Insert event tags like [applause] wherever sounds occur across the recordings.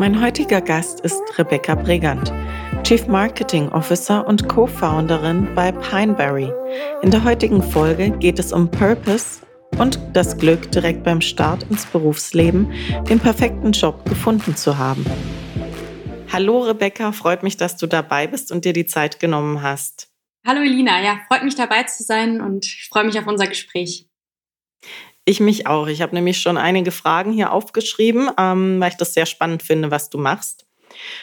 Mein heutiger Gast ist Rebecca Bregant, Chief Marketing Officer und Co-Founderin bei Pineberry. In der heutigen Folge geht es um Purpose und das Glück, direkt beim Start ins Berufsleben den perfekten Job gefunden zu haben. Hallo Rebecca, freut mich, dass du dabei bist und dir die Zeit genommen hast. Hallo Elina, ja, freut mich dabei zu sein und ich freue mich auf unser Gespräch. Ich mich auch. Ich habe nämlich schon einige Fragen hier aufgeschrieben, ähm, weil ich das sehr spannend finde, was du machst.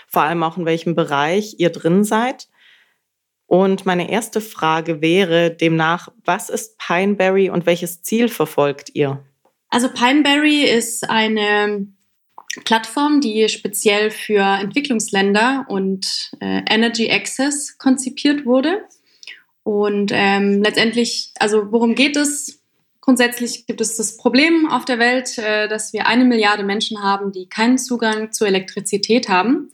Vor allem auch in welchem Bereich ihr drin seid. Und meine erste Frage wäre demnach, was ist Pineberry und welches Ziel verfolgt ihr? Also Pineberry ist eine Plattform, die speziell für Entwicklungsländer und äh, Energy Access konzipiert wurde. Und ähm, letztendlich, also worum geht es? Grundsätzlich gibt es das Problem auf der Welt, äh, dass wir eine Milliarde Menschen haben, die keinen Zugang zur Elektrizität haben.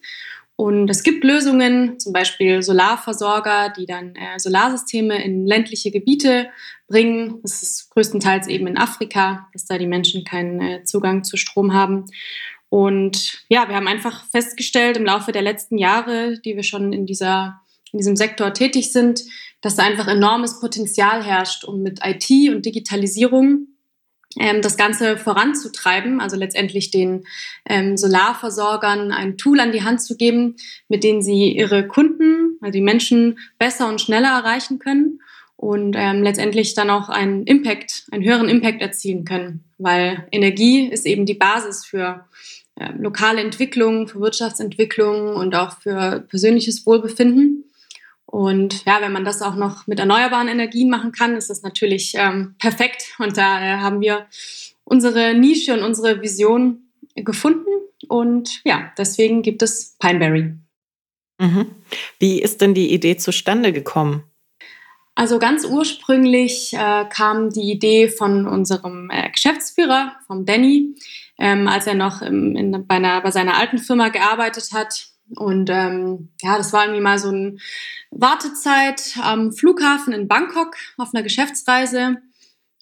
Und es gibt Lösungen, zum Beispiel Solarversorger, die dann äh, Solarsysteme in ländliche Gebiete bringen. Das ist größtenteils eben in Afrika, dass da die Menschen keinen äh, Zugang zu Strom haben. Und ja, wir haben einfach festgestellt im Laufe der letzten Jahre, die wir schon in, dieser, in diesem Sektor tätig sind, dass da einfach enormes Potenzial herrscht, um mit IT und Digitalisierung ähm, das Ganze voranzutreiben, also letztendlich den ähm, Solarversorgern ein Tool an die Hand zu geben, mit dem sie ihre Kunden, also die Menschen besser und schneller erreichen können und ähm, letztendlich dann auch einen Impact, einen höheren Impact erzielen können, weil Energie ist eben die Basis für äh, lokale Entwicklung, für Wirtschaftsentwicklung und auch für persönliches Wohlbefinden. Und ja, wenn man das auch noch mit erneuerbaren Energien machen kann, ist das natürlich ähm, perfekt. Und da äh, haben wir unsere Nische und unsere Vision gefunden. Und ja, deswegen gibt es Pineberry. Mhm. Wie ist denn die Idee zustande gekommen? Also ganz ursprünglich äh, kam die Idee von unserem äh, Geschäftsführer, vom Danny, ähm, als er noch im, in, bei, einer, bei seiner alten Firma gearbeitet hat und ähm, ja, das war irgendwie mal so eine Wartezeit am Flughafen in Bangkok auf einer Geschäftsreise.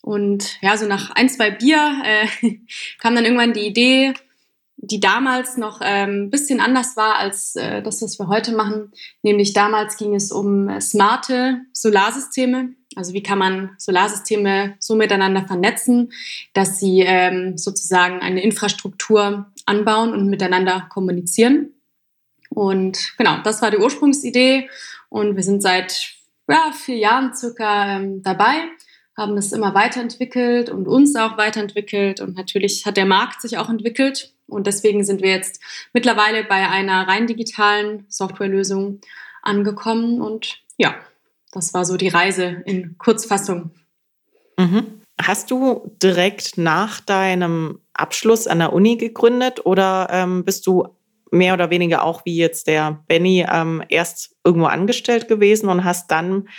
Und ja, so nach ein, zwei Bier äh, [laughs] kam dann irgendwann die Idee, die damals noch ein ähm, bisschen anders war als äh, das, was wir heute machen. Nämlich damals ging es um äh, smarte Solarsysteme. Also wie kann man Solarsysteme so miteinander vernetzen, dass sie ähm, sozusagen eine Infrastruktur anbauen und miteinander kommunizieren. Und genau, das war die Ursprungsidee. Und wir sind seit ja, vier Jahren circa ähm, dabei, haben das immer weiterentwickelt und uns auch weiterentwickelt. Und natürlich hat der Markt sich auch entwickelt. Und deswegen sind wir jetzt mittlerweile bei einer rein digitalen Softwarelösung angekommen. Und ja, das war so die Reise in Kurzfassung. Mhm. Hast du direkt nach deinem Abschluss an der Uni gegründet oder ähm, bist du mehr oder weniger auch wie jetzt der Benny ähm, erst irgendwo angestellt gewesen und hast dann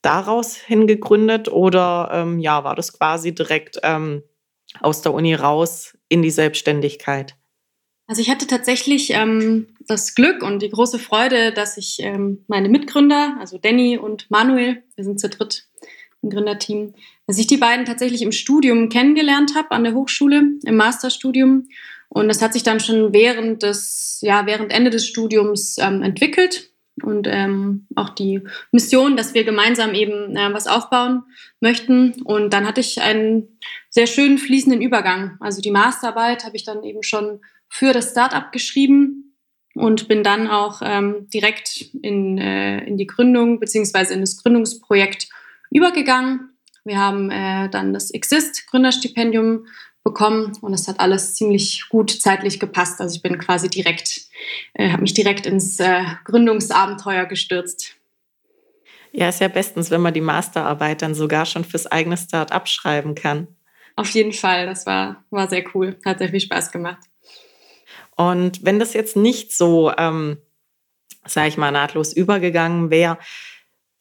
daraus hingegründet oder ähm, ja, war das quasi direkt ähm, aus der Uni raus in die Selbstständigkeit? Also ich hatte tatsächlich ähm, das Glück und die große Freude, dass ich ähm, meine Mitgründer, also Danny und Manuel, wir sind zu dritt im Gründerteam, dass ich die beiden tatsächlich im Studium kennengelernt habe an der Hochschule, im Masterstudium und das hat sich dann schon während des, ja, während Ende des Studiums ähm, entwickelt. Und ähm, auch die Mission, dass wir gemeinsam eben äh, was aufbauen möchten. Und dann hatte ich einen sehr schönen fließenden Übergang. Also die Masterarbeit habe ich dann eben schon für das Startup geschrieben und bin dann auch ähm, direkt in, äh, in die Gründung beziehungsweise in das Gründungsprojekt übergegangen. Wir haben äh, dann das Exist Gründerstipendium bekommen und es hat alles ziemlich gut zeitlich gepasst. Also ich bin quasi direkt, äh, habe mich direkt ins äh, Gründungsabenteuer gestürzt. Ja, ist ja bestens, wenn man die Masterarbeit dann sogar schon fürs eigene Start-up schreiben kann. Auf jeden Fall, das war, war sehr cool, hat sehr viel Spaß gemacht. Und wenn das jetzt nicht so, ähm, sage ich mal, nahtlos übergegangen wäre,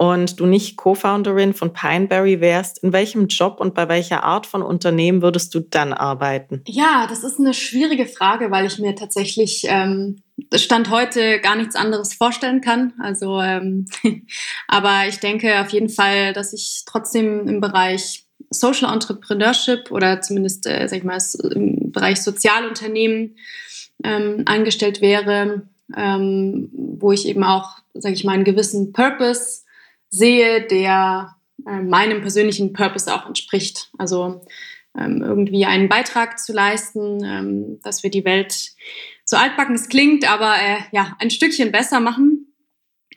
und du nicht Co-Founderin von Pineberry wärst, in welchem Job und bei welcher Art von Unternehmen würdest du dann arbeiten? Ja, das ist eine schwierige Frage, weil ich mir tatsächlich ähm, Stand heute gar nichts anderes vorstellen kann. Also, ähm, [laughs] aber ich denke auf jeden Fall, dass ich trotzdem im Bereich Social Entrepreneurship oder zumindest, äh, sag ich mal, im Bereich Sozialunternehmen ähm, angestellt wäre, ähm, wo ich eben auch, sage ich mal, einen gewissen Purpose sehe, der äh, meinem persönlichen Purpose auch entspricht. Also ähm, irgendwie einen Beitrag zu leisten, ähm, dass wir die Welt so altbacken es klingt, aber äh, ja, ein Stückchen besser machen.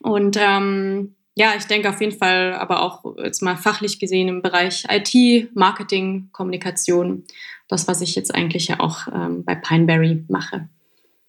Und ähm, ja, ich denke auf jeden Fall, aber auch jetzt mal fachlich gesehen im Bereich IT, Marketing, Kommunikation, das, was ich jetzt eigentlich ja auch ähm, bei Pineberry mache.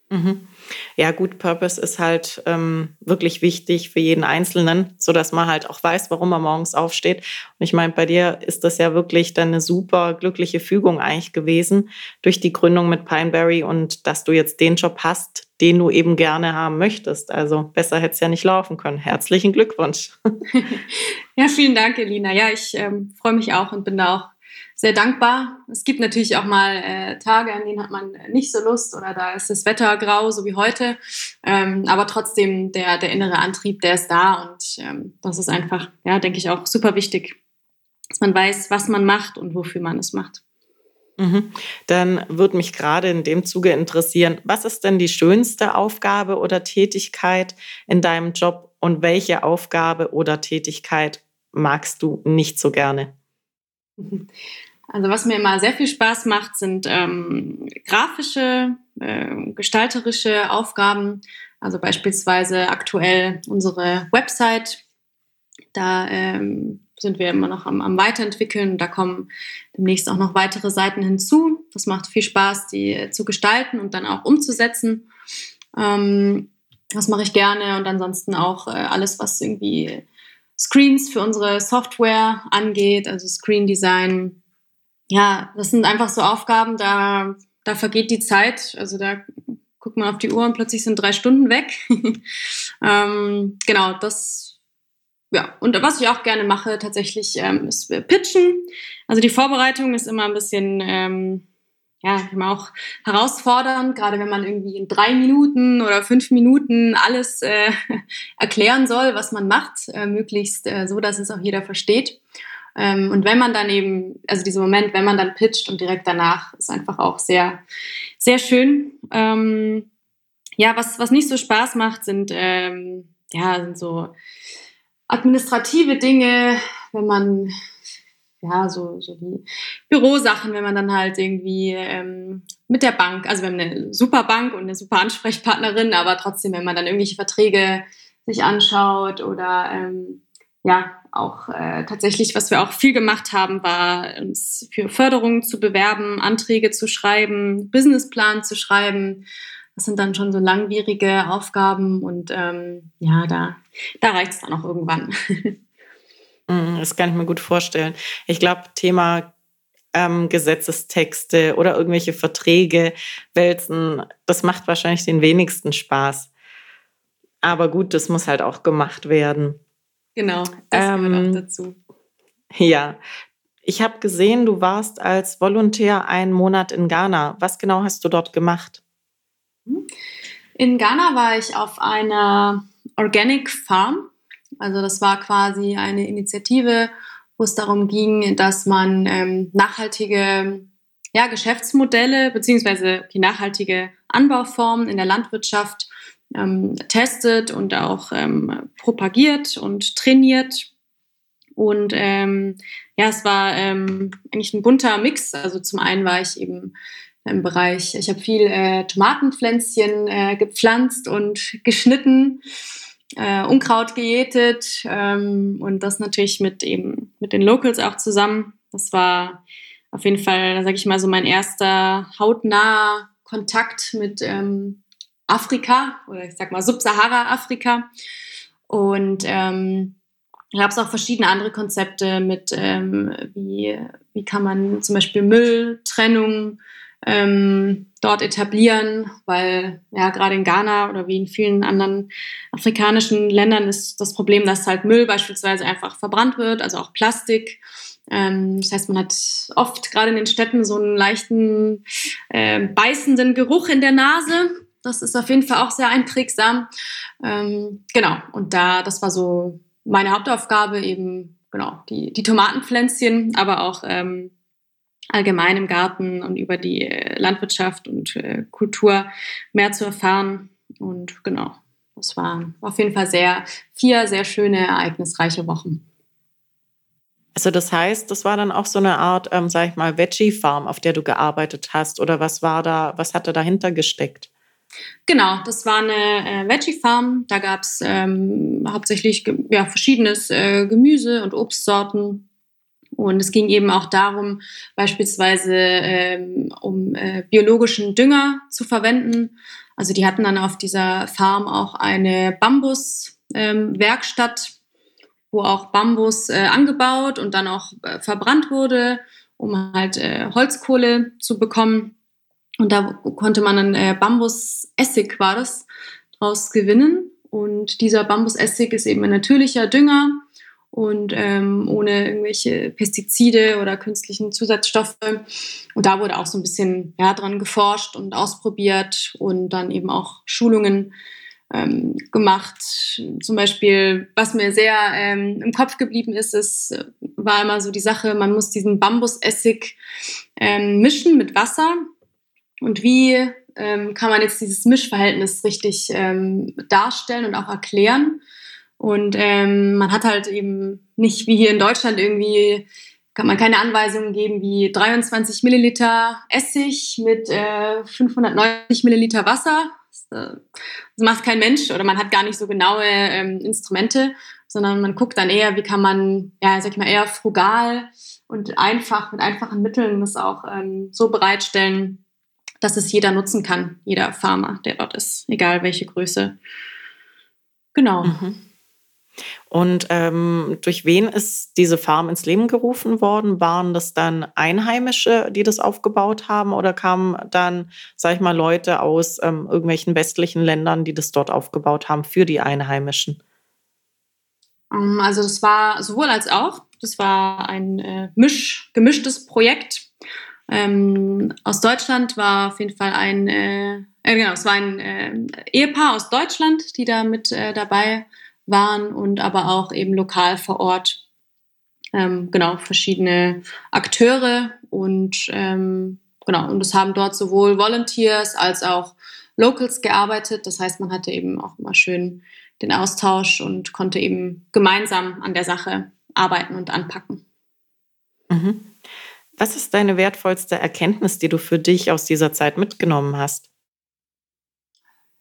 Mhm. Ja, gut, Purpose ist halt ähm, wirklich wichtig für jeden Einzelnen, so dass man halt auch weiß, warum er morgens aufsteht. Und ich meine, bei dir ist das ja wirklich dann eine super glückliche Fügung eigentlich gewesen durch die Gründung mit Pineberry und dass du jetzt den Job hast, den du eben gerne haben möchtest. Also besser hätte es ja nicht laufen können. Herzlichen Glückwunsch. [laughs] Ja, vielen Dank, Elina. Ja, ich ähm, freue mich auch und bin da auch sehr dankbar. Es gibt natürlich auch mal äh, Tage, an denen hat man nicht so Lust oder da ist das Wetter grau, so wie heute. Ähm, aber trotzdem, der, der innere Antrieb, der ist da und ähm, das ist einfach, ja, denke ich auch super wichtig, dass man weiß, was man macht und wofür man es macht. Mhm. Dann würde mich gerade in dem Zuge interessieren, was ist denn die schönste Aufgabe oder Tätigkeit in deinem Job und welche Aufgabe oder Tätigkeit magst du nicht so gerne? Also was mir immer sehr viel Spaß macht, sind ähm, grafische, äh, gestalterische Aufgaben. Also beispielsweise aktuell unsere Website. Da ähm, sind wir immer noch am, am Weiterentwickeln. Da kommen demnächst auch noch weitere Seiten hinzu. Das macht viel Spaß, die zu gestalten und dann auch umzusetzen. Ähm, das mache ich gerne und ansonsten auch äh, alles, was irgendwie Screens für unsere Software angeht, also Screen Design. Ja, das sind einfach so Aufgaben, da, da vergeht die Zeit. Also da guckt man auf die Uhr und plötzlich sind drei Stunden weg. [laughs] ähm, genau, das, ja. Und was ich auch gerne mache tatsächlich, ähm, ist Pitchen. Also die Vorbereitung ist immer ein bisschen, ähm, ja, immer auch herausfordernd, gerade wenn man irgendwie in drei Minuten oder fünf Minuten alles äh, [laughs] erklären soll, was man macht, äh, möglichst äh, so, dass es auch jeder versteht. Ähm, und wenn man dann eben, also dieser Moment, wenn man dann pitcht und direkt danach, ist einfach auch sehr, sehr schön. Ähm, ja, was, was nicht so Spaß macht, sind, ähm, ja, sind so administrative Dinge, wenn man ja, so, so die Bürosachen, wenn man dann halt irgendwie ähm, mit der Bank, also wir haben eine super Bank und eine super Ansprechpartnerin, aber trotzdem, wenn man dann irgendwelche Verträge sich anschaut oder ähm, ja, auch äh, tatsächlich, was wir auch viel gemacht haben, war uns für Förderungen zu bewerben, Anträge zu schreiben, Businessplan zu schreiben. Das sind dann schon so langwierige Aufgaben und ähm, ja, da, da reicht es dann auch irgendwann. [laughs] Mhm, das kann ich mir gut vorstellen. Ich glaube, Thema ähm, Gesetzestexte oder irgendwelche Verträge wälzen, das macht wahrscheinlich den wenigsten Spaß. Aber gut, das muss halt auch gemacht werden. Genau, das ähm, gehört auch dazu. Ja, ich habe gesehen, du warst als Volontär einen Monat in Ghana. Was genau hast du dort gemacht? In Ghana war ich auf einer Organic Farm also das war quasi eine Initiative, wo es darum ging, dass man ähm, nachhaltige ja, Geschäftsmodelle beziehungsweise die nachhaltige Anbauformen in der Landwirtschaft ähm, testet und auch ähm, propagiert und trainiert. Und ähm, ja, es war ähm, eigentlich ein bunter Mix. Also zum einen war ich eben im Bereich, ich habe viel äh, Tomatenpflänzchen äh, gepflanzt und geschnitten äh, Unkraut gejätet ähm, und das natürlich mit eben mit den Locals auch zusammen. Das war auf jeden Fall, sage ich mal, so mein erster hautnaher Kontakt mit ähm, Afrika oder ich sag mal Subsahara-Afrika. Und ähm, da gab es auch verschiedene andere Konzepte mit, ähm, wie, wie kann man zum Beispiel Mülltrennung ähm, dort etablieren, weil ja gerade in Ghana oder wie in vielen anderen afrikanischen Ländern ist das Problem, dass halt Müll beispielsweise einfach verbrannt wird, also auch Plastik. Ähm, das heißt, man hat oft gerade in den Städten so einen leichten äh, beißenden Geruch in der Nase. Das ist auf jeden Fall auch sehr einprägsam. Ähm, genau, und da, das war so meine Hauptaufgabe, eben genau, die, die Tomatenpflänzchen, aber auch ähm, allgemein im Garten und über die äh, Landwirtschaft und äh, Kultur mehr zu erfahren. Und genau, das waren auf jeden Fall sehr, vier sehr schöne, ereignisreiche Wochen. Also das heißt, das war dann auch so eine Art, ähm, sag ich mal, Veggie-Farm, auf der du gearbeitet hast, oder was war da, was hatte dahinter gesteckt? Genau, das war eine äh, Veggie-Farm. Da gab es ähm, hauptsächlich ja, verschiedenes äh, Gemüse und Obstsorten. Und es ging eben auch darum, beispielsweise ähm, um äh, biologischen Dünger zu verwenden. Also die hatten dann auf dieser Farm auch eine Bambuswerkstatt, ähm, wo auch Bambus äh, angebaut und dann auch äh, verbrannt wurde, um halt äh, Holzkohle zu bekommen. Und da konnte man dann äh, Bambusessig war das draus gewinnen. Und dieser Bambusessig ist eben ein natürlicher Dünger und ähm, ohne irgendwelche Pestizide oder künstlichen Zusatzstoffe. Und da wurde auch so ein bisschen ja, dran geforscht und ausprobiert und dann eben auch Schulungen ähm, gemacht. Zum Beispiel, was mir sehr ähm, im Kopf geblieben ist, ist, war immer so die Sache, man muss diesen Bambusessig ähm, mischen mit Wasser. Und wie ähm, kann man jetzt dieses Mischverhältnis richtig ähm, darstellen und auch erklären? Und ähm, man hat halt eben nicht wie hier in Deutschland irgendwie, kann man keine Anweisungen geben wie 23 Milliliter Essig mit äh, 590 Milliliter Wasser. Das, äh, das, macht kein Mensch oder man hat gar nicht so genaue ähm, Instrumente, sondern man guckt dann eher, wie kann man, ja, sag ich mal, eher frugal und einfach mit einfachen Mitteln das auch ähm, so bereitstellen, dass es jeder nutzen kann, jeder Farmer, der dort ist, egal welche Größe. Genau. Mhm. Und ähm, durch wen ist diese Farm ins Leben gerufen worden? Waren das dann Einheimische, die das aufgebaut haben, oder kamen dann, sag ich mal, Leute aus ähm, irgendwelchen westlichen Ländern, die das dort aufgebaut haben für die Einheimischen? Ähm, also das war sowohl als auch. Das war ein äh, misch, gemischtes Projekt. Ähm, aus Deutschland war auf jeden Fall ein, äh, äh, genau, es war ein äh, Ehepaar aus Deutschland, die da mit äh, dabei waren und aber auch eben lokal vor Ort ähm, genau verschiedene Akteure und ähm, genau und es haben dort sowohl Volunteers als auch Locals gearbeitet. Das heißt, man hatte eben auch immer schön den Austausch und konnte eben gemeinsam an der Sache arbeiten und anpacken. Mhm. Was ist deine wertvollste Erkenntnis, die du für dich aus dieser Zeit mitgenommen hast?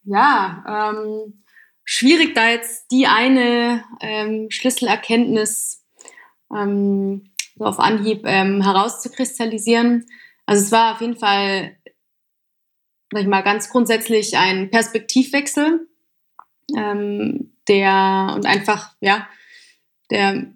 Ja, ähm, schwierig, da jetzt die eine ähm, Schlüsselerkenntnis ähm, so auf Anhieb ähm, herauszukristallisieren. Also es war auf jeden Fall, sag ich mal, ganz grundsätzlich ein Perspektivwechsel, ähm, der und einfach, ja, der,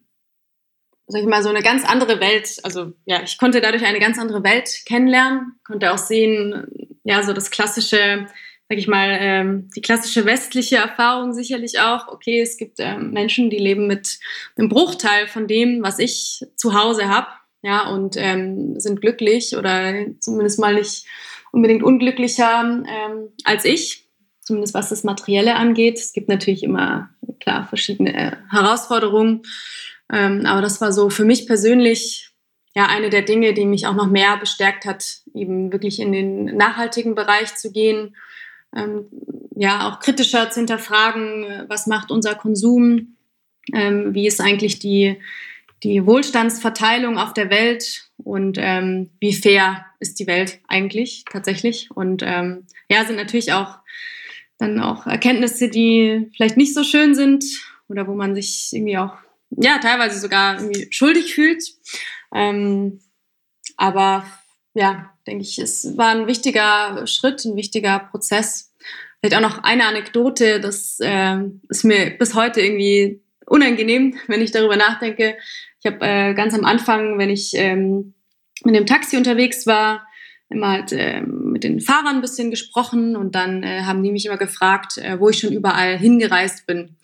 sag ich mal, so eine ganz andere Welt, also ja, ich konnte dadurch eine ganz andere Welt kennenlernen, konnte auch sehen, ja, so das klassische sag ich mal, ähm, die klassische westliche Erfahrung sicherlich auch, okay, es gibt ähm, Menschen, die leben mit einem Bruchteil von dem, was ich zu Hause habe, ja, und ähm, sind glücklich oder zumindest mal nicht unbedingt unglücklicher ähm, als ich, zumindest was das Materielle angeht. Es gibt natürlich immer, klar, verschiedene Herausforderungen, ähm, aber das war so für mich persönlich ja eine der Dinge, die mich auch noch mehr bestärkt hat, eben wirklich in den nachhaltigen Bereich zu gehen ähm, ja auch kritischer zu hinterfragen, was macht unser Konsum, ähm, wie ist eigentlich die, die Wohlstandsverteilung auf der Welt und ähm, wie fair ist die Welt eigentlich tatsächlich. Und ähm, ja, sind natürlich auch dann auch Erkenntnisse, die vielleicht nicht so schön sind oder wo man sich irgendwie auch, ja, teilweise sogar irgendwie schuldig fühlt. Ähm, aber ja, denke ich, es war ein wichtiger Schritt, ein wichtiger Prozess. Vielleicht auch noch eine Anekdote, das äh, ist mir bis heute irgendwie unangenehm, [laughs] wenn ich darüber nachdenke. Ich habe äh, ganz am Anfang, wenn ich ähm, mit dem Taxi unterwegs war, immer halt äh, mit den Fahrern ein bisschen gesprochen und dann äh, haben die mich immer gefragt, äh, wo ich schon überall hingereist bin.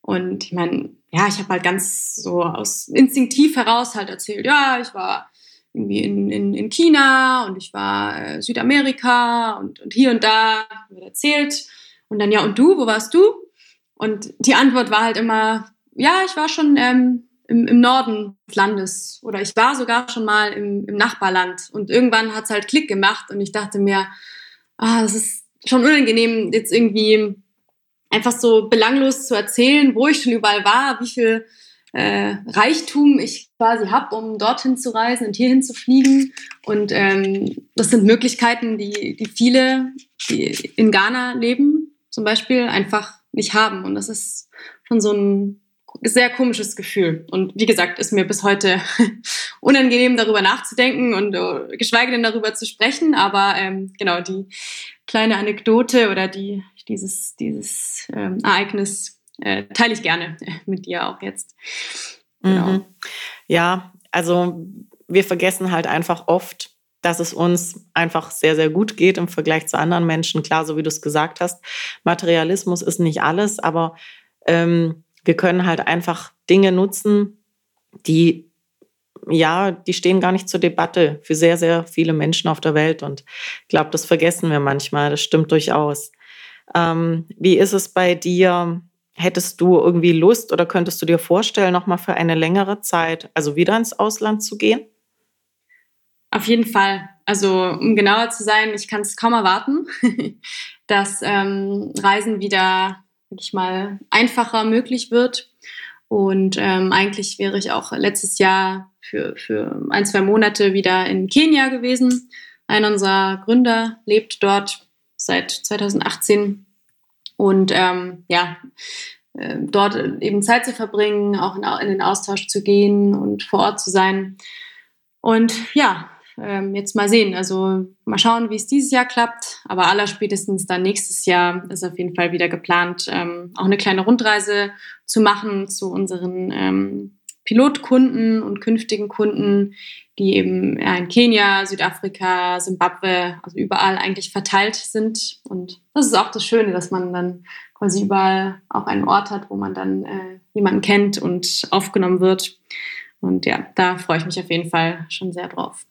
Und ich meine, ja, ich habe halt ganz so aus instinktiv heraus halt erzählt, ja, ich war irgendwie in, in, in China und ich war äh, Südamerika und, und hier und da, wird erzählt. Und dann, ja, und du, wo warst du? Und die Antwort war halt immer, ja, ich war schon ähm, im, im Norden des Landes oder ich war sogar schon mal im, im Nachbarland und irgendwann hat es halt Klick gemacht und ich dachte mir, ah, das ist schon unangenehm, jetzt irgendwie einfach so belanglos zu erzählen, wo ich schon überall war, wie viel äh, Reichtum ich quasi habe, um dorthin zu reisen und hierhin zu fliegen. Und ähm, das sind Möglichkeiten, die, die viele, die in Ghana leben, zum Beispiel, einfach nicht haben. Und das ist schon so ein sehr komisches Gefühl. Und wie gesagt, ist mir bis heute [laughs] unangenehm, darüber nachzudenken und uh, geschweige denn darüber zu sprechen. Aber ähm, genau, die kleine Anekdote oder die, dieses, dieses ähm, Ereignis äh, teile ich gerne [laughs] mit dir auch jetzt. Genau. Mhm. Ja, also wir vergessen halt einfach oft, dass es uns einfach sehr, sehr gut geht im Vergleich zu anderen Menschen. Klar, so wie du es gesagt hast, Materialismus ist nicht alles, aber ähm, wir können halt einfach Dinge nutzen, die, ja, die stehen gar nicht zur Debatte für sehr, sehr viele Menschen auf der Welt. Und ich glaube, das vergessen wir manchmal. Das stimmt durchaus. Ähm, wie ist es bei dir? Hättest du irgendwie Lust oder könntest du dir vorstellen, nochmal für eine längere Zeit, also wieder ins Ausland zu gehen? Auf jeden Fall. Also um genauer zu sein, ich kann es kaum erwarten, [laughs] dass ähm, Reisen wieder sag ich mal, einfacher möglich wird. Und ähm, eigentlich wäre ich auch letztes Jahr für, für ein, zwei Monate wieder in Kenia gewesen. Einer unserer Gründer lebt dort seit 2018. Und ähm, ja, äh, dort eben Zeit zu verbringen, auch in, in den Austausch zu gehen und vor Ort zu sein. Und ja, ähm, jetzt mal sehen. Also mal schauen, wie es dieses Jahr klappt. Aber allerspätestens dann nächstes Jahr ist auf jeden Fall wieder geplant, ähm, auch eine kleine Rundreise zu machen zu unseren ähm, Pilotkunden und künftigen Kunden, die eben in Kenia, Südafrika, Simbabwe, also überall eigentlich verteilt sind. Und das ist auch das Schöne, dass man dann quasi überall auch einen Ort hat, wo man dann äh, jemanden kennt und aufgenommen wird. Und ja, da freue ich mich auf jeden Fall schon sehr drauf.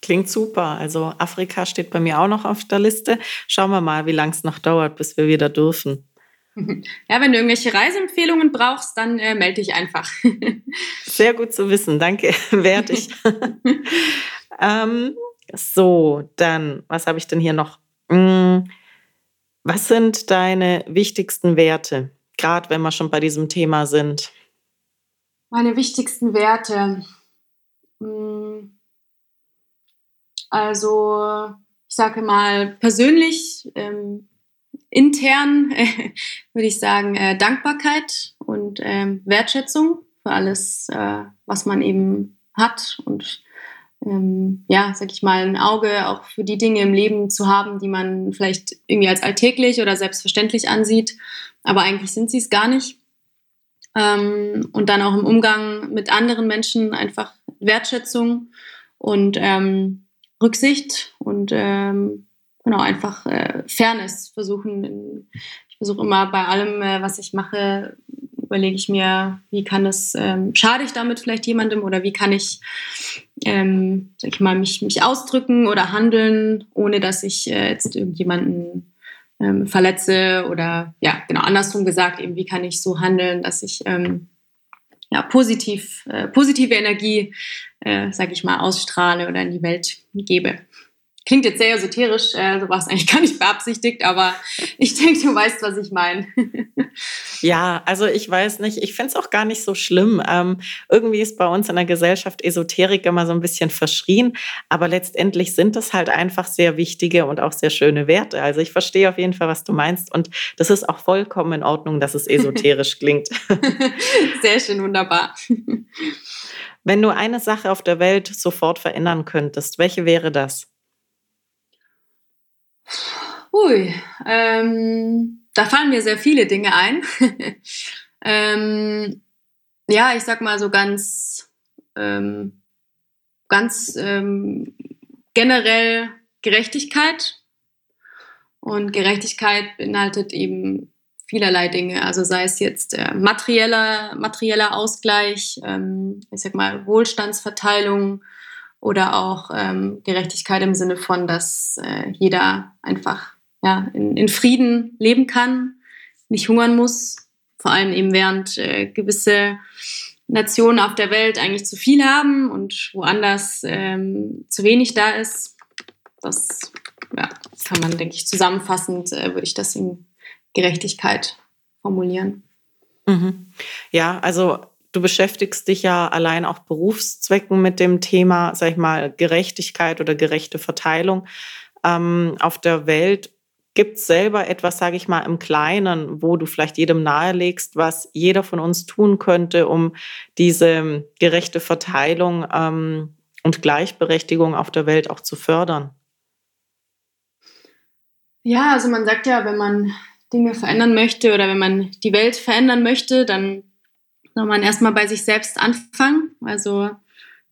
Klingt super. Also Afrika steht bei mir auch noch auf der Liste. Schauen wir mal, wie lange es noch dauert, bis wir wieder dürfen. [laughs] Ja, wenn du irgendwelche Reiseempfehlungen brauchst, dann äh, melde dich einfach. [laughs] Sehr gut zu wissen, danke, [laughs] werde ich. ähm, so, dann, was habe ich denn hier noch? Hm, was sind deine wichtigsten Werte, gerade wenn wir schon bei diesem Thema sind? Meine wichtigsten Werte. Hm also ich sage mal persönlich, ähm, intern äh, [laughs] würde ich sagen äh, Dankbarkeit und ähm, Wertschätzung für alles, äh, was man eben hat und ähm, ja, sag ich mal, ein Auge auch für die Dinge im Leben zu haben, die man vielleicht irgendwie als alltäglich oder selbstverständlich ansieht, aber eigentlich sind sie es gar nicht. Ähm, und dann auch im Umgang mit anderen Menschen einfach Wertschätzung und ähm, Rücksicht und ähm, genau einfach äh, Fairness versuchen. Ich versuche immer bei allem, äh, was ich mache, überlege ich mir, wie kann es, ähm, schade ich damit vielleicht jemandem oder wie kann ich, ähm, sag ich mal, mich, mich ausdrücken oder handeln, ohne dass ich äh, jetzt irgendjemanden ähm, verletze oder ja, genau andersrum gesagt, eben wie kann ich so handeln, dass ich ähm, ja, positiv, äh, positive Energie, äh, sag ich mal, ausstrahle oder in die Welt gebe. Klingt jetzt sehr esoterisch, äh, so war es eigentlich [laughs] gar nicht beabsichtigt, aber ich denke, du weißt, was ich meine. [laughs] ja, also ich weiß nicht, ich finde es auch gar nicht so schlimm. Ähm, irgendwie ist bei uns in der Gesellschaft Esoterik immer so ein bisschen verschrien, aber letztendlich sind das halt einfach sehr wichtige und auch sehr schöne Werte. Also ich verstehe auf jeden Fall, was du meinst und das ist auch vollkommen in Ordnung, dass es esoterisch [laughs] klingt. sehr schön, wunderbar. Wenn du eine Sache auf der Welt sofort verändern könntest, welche wäre das? Ui, ähm, da fallen mir sehr viele Dinge ein. [laughs] ähm, ja, ich sag mal so ganz, ähm, ganz ähm, generell Gerechtigkeit. Und Gerechtigkeit beinhaltet eben vielerlei Dinge. Also sei es jetzt äh, materieller, materieller Ausgleich, ähm, ich sag mal Wohlstandsverteilung, oder auch ähm, Gerechtigkeit im Sinne von, dass äh, jeder einfach ja, in, in, Frieden leben kann, nicht hungern muss, vor allem eben während äh, gewisse Nationen auf der Welt eigentlich zu viel haben und woanders ähm, zu wenig da ist. Das ja, kann man, denke ich, zusammenfassend, äh, würde ich das in Gerechtigkeit formulieren. Mhm. Ja, also du beschäftigst dich ja allein auch Berufszwecken mit dem Thema, sag ich mal, Gerechtigkeit oder gerechte Verteilung ähm, auf der Welt. Gibt es selber etwas, sage ich mal, im Kleinen, wo du vielleicht jedem nahelegst, was jeder von uns tun könnte, um diese gerechte Verteilung ähm, und Gleichberechtigung auf der Welt auch zu fördern? Ja, also man sagt ja, wenn man Dinge verändern möchte oder wenn man die Welt verändern möchte, dann soll man erstmal bei sich selbst anfangen. Also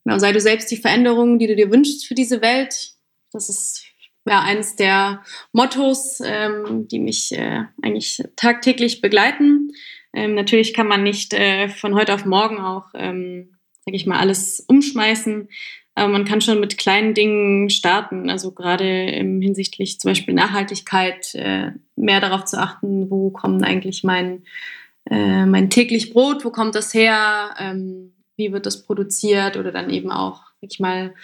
genau, sei du selbst die Veränderung, die du dir wünschst für diese Welt. Das ist ja eines der Mottos, ähm, die mich äh, eigentlich tagtäglich begleiten. Ähm, natürlich kann man nicht äh, von heute auf morgen auch, ähm, sage ich mal, alles umschmeißen. Aber man kann schon mit kleinen Dingen starten, also gerade hinsichtlich zum Beispiel Nachhaltigkeit, äh, mehr darauf zu achten, wo kommt eigentlich mein, äh, mein täglich Brot, wo kommt das her, ähm, wie wird das produziert oder dann eben auch, sag ich mal,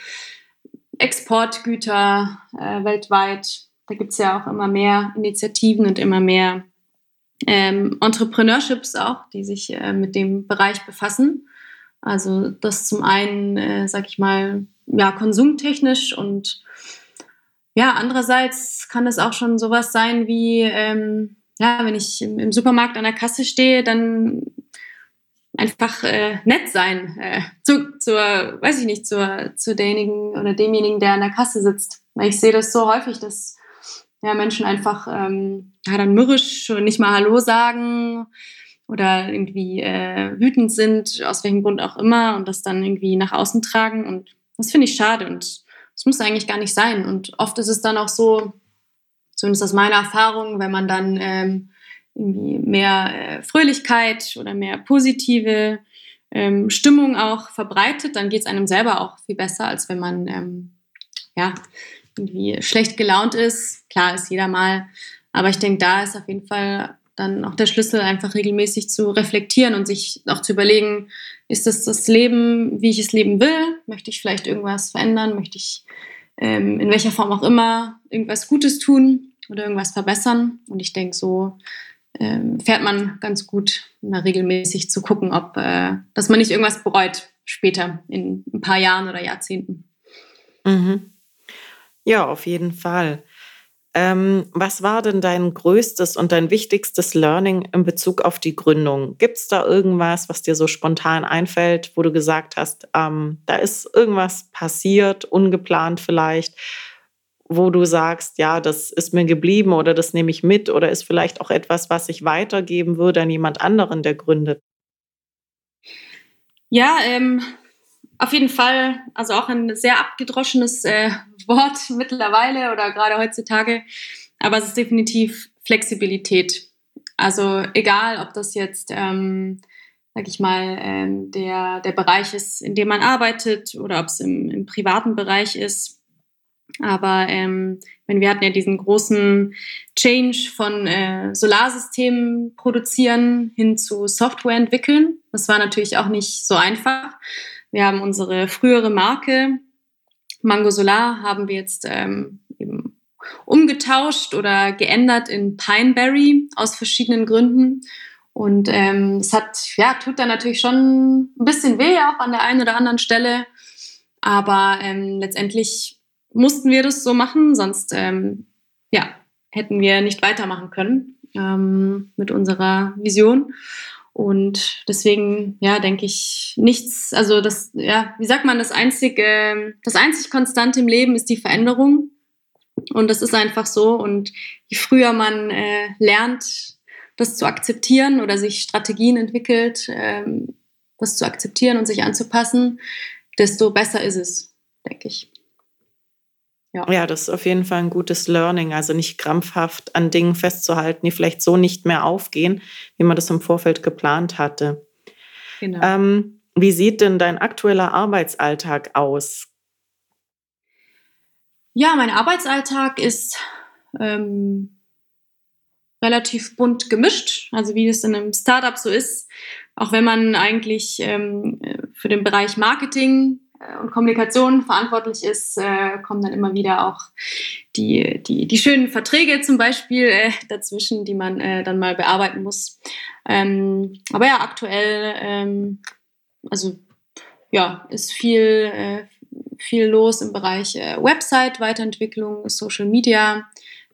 Exportgüter äh, weltweit. Da gibt es ja auch immer mehr Initiativen und immer mehr ähm, Entrepreneurships auch, die sich äh, mit dem Bereich befassen. Also das zum einen, äh, sag ich mal, ja, konsumtechnisch und ja, andererseits kann es auch schon sowas sein wie, ähm, ja, wenn ich im, Supermarkt an der Kasse stehe, dann einfach äh, nett sein äh, zu, zur, weiß ich nicht, zur, zu derjenigen oder demjenigen, der an der Kasse sitzt. Ich sehe das so häufig, dass ja, Menschen einfach ähm, ja, dann mürrisch und nicht mal Hallo sagen oder irgendwie äh, wütend sind, aus welchem Grund auch immer, und das dann irgendwie nach außen tragen. Und das finde ich schade und das muss eigentlich gar nicht sein. Und oft ist es dann auch so, zumindest aus meiner Erfahrung, wenn man dann ähm, irgendwie mehr äh, Fröhlichkeit oder mehr positive ähm, Stimmung auch verbreitet, dann geht es einem selber auch viel besser, als wenn man ähm, ja, irgendwie schlecht gelaunt ist. Klar ist jeder mal, aber ich denke, da ist auf jeden Fall dann auch der Schlüssel, einfach regelmäßig zu reflektieren und sich auch zu überlegen, ist das das Leben, wie ich es leben will? Möchte ich vielleicht irgendwas verändern? Möchte ich ähm, in welcher Form auch immer irgendwas Gutes tun oder irgendwas verbessern? Und ich denke, so ähm, fährt man ganz gut, mal regelmäßig zu gucken, ob, äh, dass man nicht irgendwas bereut später in ein paar Jahren oder Jahrzehnten. Mhm. Ja, auf jeden Fall. Ähm, was war denn dein größtes und dein wichtigstes Learning in Bezug auf die Gründung? Gibt es da irgendwas, was dir so spontan einfällt, wo du gesagt hast, ähm, da ist irgendwas passiert, ungeplant vielleicht, wo du sagst, ja, das ist mir geblieben oder das nehme ich mit oder ist vielleicht auch etwas, was ich weitergeben würde an jemand anderen, der gründet? Ja, ähm, auf jeden Fall, also auch ein sehr abgedroschenes äh, [laughs] Wort mittlerweile oder gerade heutzutage, aber es ist definitiv Flexibilität. Also egal, ob das jetzt, ähm, sag ich mal, ähm, der, der Bereich ist, in dem man arbeitet oder ob es im, im privaten Bereich ist. Aber ähm, wenn wir hatten ja diesen großen Change von äh, Solarsystemen produzieren hin zu Software entwickeln. Das war natürlich auch nicht so einfach. Wir haben unsere frühere Marke Mango Solar haben wir jetzt ähm, eben umgetauscht oder geändert in Pineberry aus verschiedenen Gründen. Und ähm, es hat, ja, tut dann natürlich schon ein bisschen weh, auch an der einen oder anderen Stelle. Aber ähm, letztendlich mussten wir das so machen, sonst ähm, ja, hätten wir nicht weitermachen können ähm, mit unserer Vision. Und deswegen, ja, denke ich, nichts, also das, ja, wie sagt man, das einzige, das einzig Konstante im Leben ist die Veränderung. Und das ist einfach so. Und je früher man äh, lernt, das zu akzeptieren oder sich Strategien entwickelt, ähm, das zu akzeptieren und sich anzupassen, desto besser ist es, denke ich. Ja. ja, das ist auf jeden Fall ein gutes Learning. Also nicht krampfhaft an Dingen festzuhalten, die vielleicht so nicht mehr aufgehen, wie man das im Vorfeld geplant hatte. Genau. Ähm, wie sieht denn dein aktueller Arbeitsalltag aus? Ja, mein Arbeitsalltag ist ähm, relativ bunt gemischt, also wie es in einem Startup so ist. Auch wenn man eigentlich ähm, für den Bereich Marketing und Kommunikation verantwortlich ist, äh, kommen dann immer wieder auch die, die, die schönen Verträge zum Beispiel äh, dazwischen, die man äh, dann mal bearbeiten muss. Ähm, aber ja, aktuell, ähm, also ja, ist viel, äh, viel los im Bereich äh, Website-Weiterentwicklung, Social Media.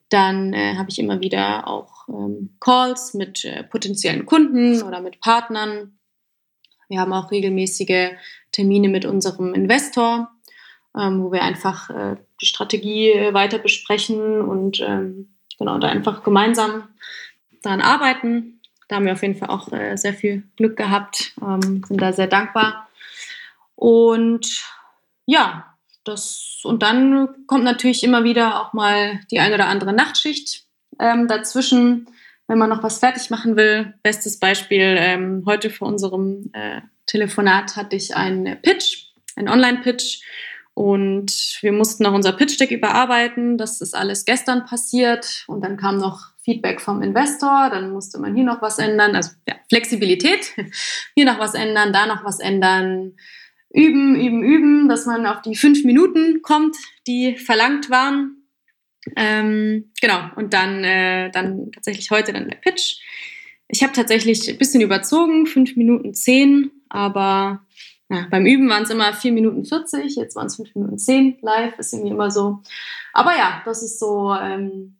Dann habe ich immer wieder auch ähm, Calls mit potenziellen Kunden oder mit Partnern. Wir haben auch regelmäßige Termine mit unserem Investor, ähm, wo wir einfach äh, die Strategie äh, weiter besprechen und ähm, genau da einfach gemeinsam daran arbeiten. Da haben wir auf jeden Fall auch äh, sehr viel Glück gehabt, ähm, sind da sehr dankbar. Und ja, das und dann kommt natürlich immer wieder auch mal die ein oder andere Nachtschicht ähm, dazwischen, wenn man noch was fertig machen will. Bestes Beispiel ähm, heute vor unserem äh, Telefonat hatte ich einen Pitch, einen Online-Pitch. Und wir mussten noch unser Pitch-Deck überarbeiten. Das ist alles gestern passiert. Und dann kam noch Feedback vom Investor. Dann musste man hier noch was ändern. Also ja, Flexibilität. [laughs] Hier noch was ändern, da noch was ändern. Üben, üben, üben, dass man auf die fünf Minuten kommt, die verlangt waren. Ähm, genau. Und dann, äh, dann tatsächlich heute dann der Pitch. Ich habe tatsächlich ein bisschen überzogen, fünf Minuten zehn aber ja, beim Üben waren es immer 4 Minuten 40, jetzt waren es 5 Minuten 10 live, ist irgendwie immer so. Aber ja, das ist so, ähm,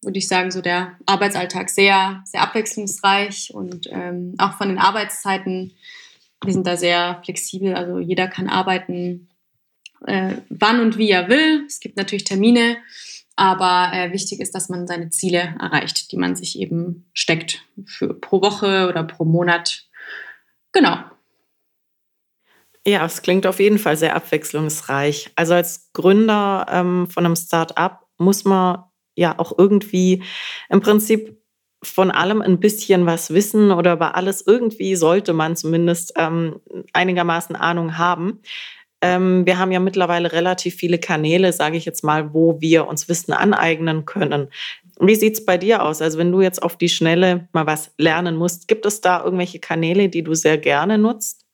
würde ich sagen, so der Arbeitsalltag sehr, sehr abwechslungsreich und ähm, auch von den Arbeitszeiten, wir sind da sehr flexibel, also jeder kann arbeiten, äh, wann und wie er will. Es gibt natürlich Termine, aber äh, wichtig ist, dass man seine Ziele erreicht, die man sich eben steckt für pro Woche oder pro Monat. Genau. Ja, es klingt auf jeden Fall sehr abwechslungsreich. Also als Gründer ähm, von einem Start-up muss man ja auch irgendwie im Prinzip von allem ein bisschen was wissen oder über alles irgendwie sollte man zumindest ähm, einigermaßen Ahnung haben. Ähm, wir haben ja mittlerweile relativ viele Kanäle, sage ich jetzt mal, wo wir uns Wissen aneignen können. Wie sieht es bei dir aus? Also wenn du jetzt auf die Schnelle mal was lernen musst, gibt es da irgendwelche Kanäle, die du sehr gerne nutzt?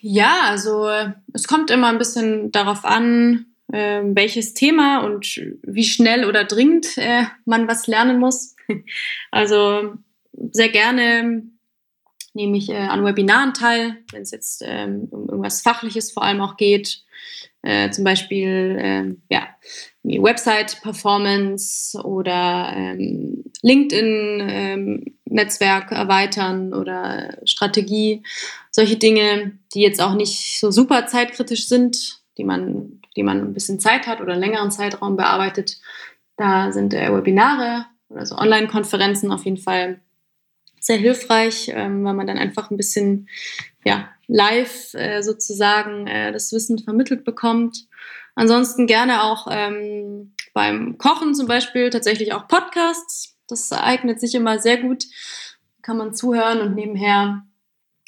Ja, also es kommt immer ein bisschen darauf an, äh, welches Thema und wie schnell oder dringend äh, man was lernen muss. [laughs] Also sehr gerne nehme ich äh, an Webinaren teil, wenn es jetzt ähm, um irgendwas Fachliches vor allem auch geht. Äh, zum Beispiel ähm, ja, Website-Performance oder ähm, LinkedIn-Netzwerk ähm, erweitern oder Strategie. Solche Dinge, die jetzt auch nicht so super zeitkritisch sind, die man, die man ein bisschen Zeit hat oder einen längeren Zeitraum bearbeitet. Da sind äh, Webinare oder so Online-Konferenzen auf jeden Fall sehr hilfreich, ähm, weil man dann einfach ein bisschen ja, live äh, sozusagen äh, das Wissen vermittelt bekommt. Ansonsten gerne auch ähm, beim Kochen zum Beispiel tatsächlich auch Podcasts. Das eignet sich immer sehr gut. Kann man zuhören und nebenher